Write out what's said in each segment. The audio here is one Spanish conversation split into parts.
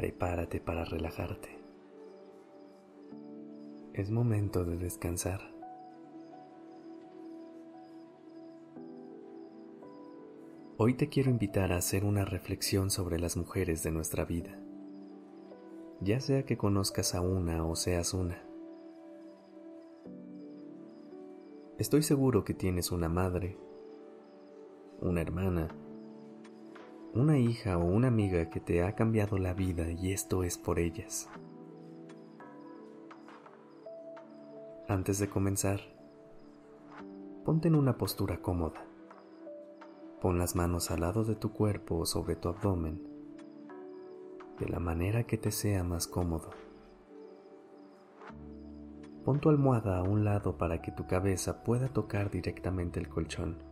Prepárate para relajarte. Es momento de descansar. Hoy te quiero invitar a hacer una reflexión sobre las mujeres de nuestra vida, ya sea que conozcas a una o seas una. Estoy seguro que tienes una madre, una hermana, una hija o una amiga que te ha cambiado la vida y esto es por ellas. Antes de comenzar, ponte en una postura cómoda. Pon las manos al lado de tu cuerpo o sobre tu abdomen, de la manera que te sea más cómodo. Pon tu almohada a un lado para que tu cabeza pueda tocar directamente el colchón.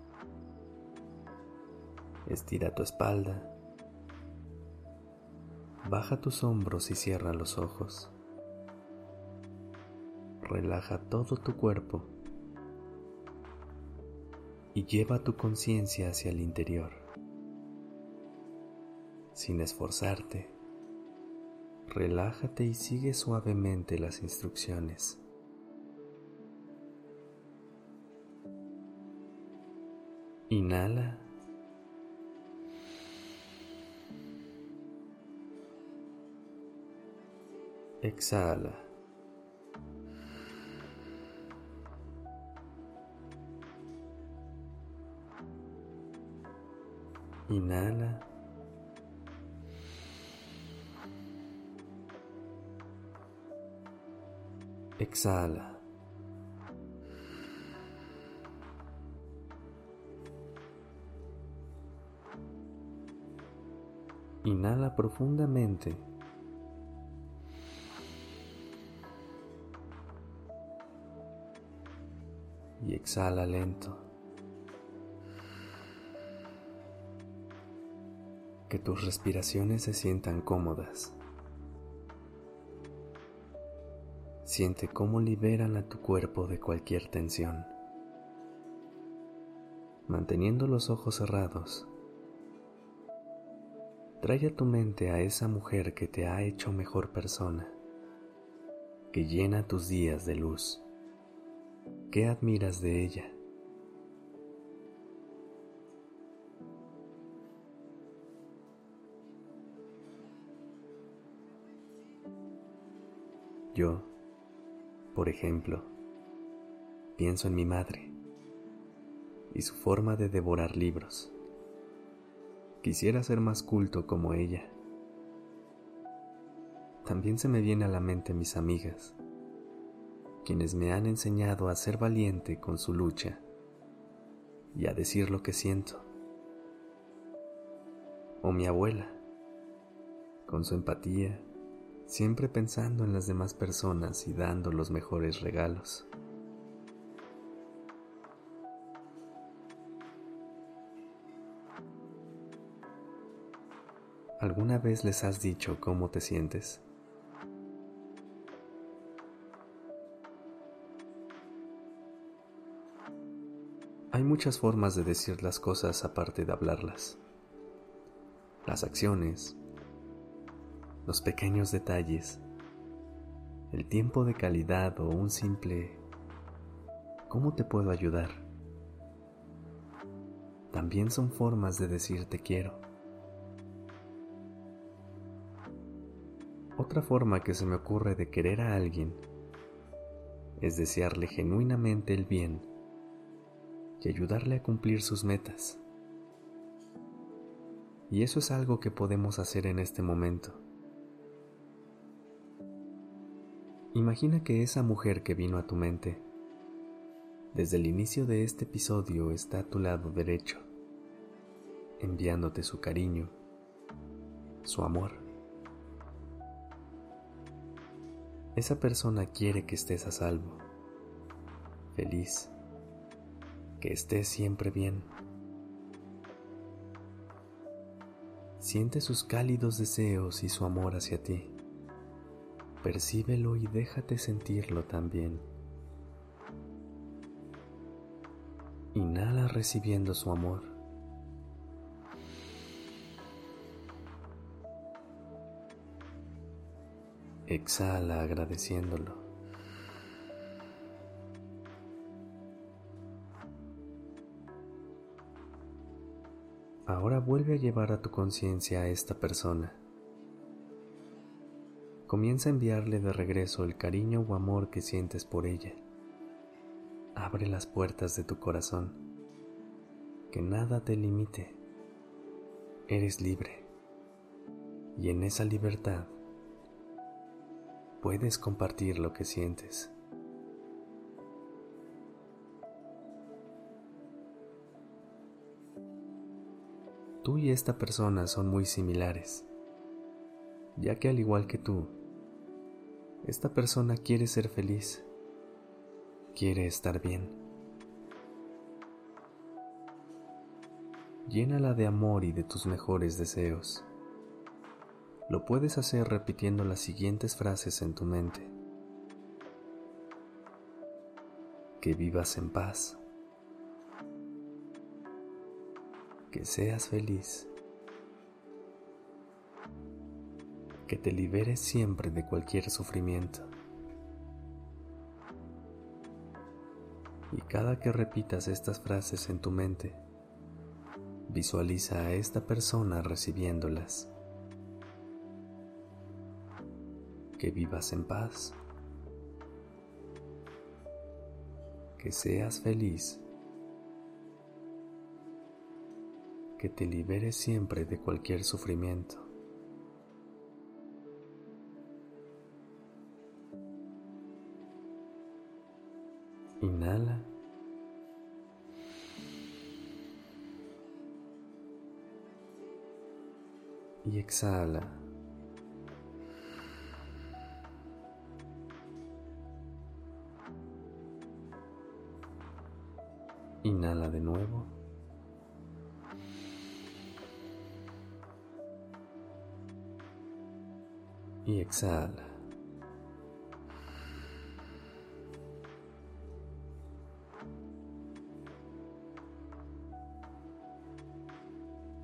Estira tu espalda. Baja tus hombros y cierra los ojos. Relaja todo tu cuerpo y lleva tu conciencia hacia el interior. Sin esforzarte, relájate y sigue suavemente las instrucciones. Inhala. Exhala. Inhala. Exhala. Inhala profundamente. Y exhala lento. que tus respiraciones se sientan cómodas. Siente cómo liberan a tu cuerpo de cualquier tensión. Manteniendo los ojos cerrados, trae a tu mente a esa mujer que te ha hecho mejor persona, que llena tus días de luz. ¿Qué admiras de ella? Yo, por ejemplo, pienso en mi madre y su forma de devorar libros. Quisiera ser más culto como ella. También se me viene a la mente mis amigas, quienes me han enseñado a ser valiente con su lucha y a decir lo que siento. O mi abuela, con su empatía siempre pensando en las demás personas y dando los mejores regalos. ¿Alguna vez les has dicho cómo te sientes? Hay muchas formas de decir las cosas aparte de hablarlas. Las acciones, los pequeños detalles, el tiempo de calidad o un simple ¿cómo te puedo ayudar? También son formas de decir te quiero. Otra forma que se me ocurre de querer a alguien es desearle genuinamente el bien y ayudarle a cumplir sus metas. Y eso es algo que podemos hacer en este momento. Imagina que esa mujer que vino a tu mente, desde el inicio de este episodio está a tu lado derecho, enviándote su cariño, su amor. Esa persona quiere que estés a salvo, feliz, que estés siempre bien. Siente sus cálidos deseos y su amor hacia ti. Percíbelo y déjate sentirlo también. Inhala recibiendo su amor. Exhala agradeciéndolo. Ahora vuelve a llevar a tu conciencia a esta persona. Comienza a enviarle de regreso el cariño o amor que sientes por ella. Abre las puertas de tu corazón. Que nada te limite. Eres libre. Y en esa libertad puedes compartir lo que sientes. Tú y esta persona son muy similares, ya que al igual que tú, esta persona quiere ser feliz, quiere estar bien. Llénala de amor y de tus mejores deseos. Lo puedes hacer repitiendo las siguientes frases en tu mente. Que vivas en paz. Que seas feliz. Que te liberes siempre de cualquier sufrimiento. Y cada que repitas estas frases en tu mente, visualiza a esta persona recibiéndolas. que vivas en paz, que seas feliz, que te liberes siempre de cualquier sufrimiento. Inhala. Y exhala. Inhala de nuevo. Y exhala.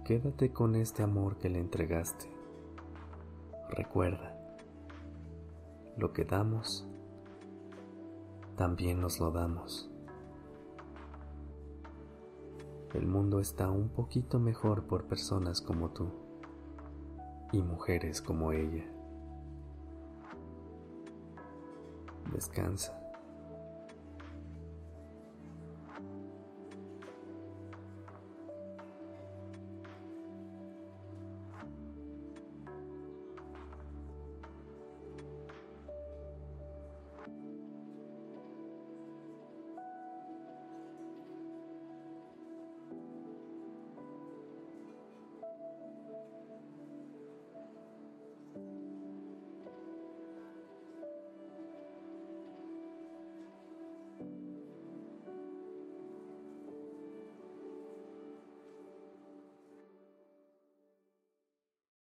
Quédate con este amor que le entregaste. Recuerda, lo que damos, también nos lo damos el mundo está un poquito mejor por personas como tú y mujeres como ella. Descansa.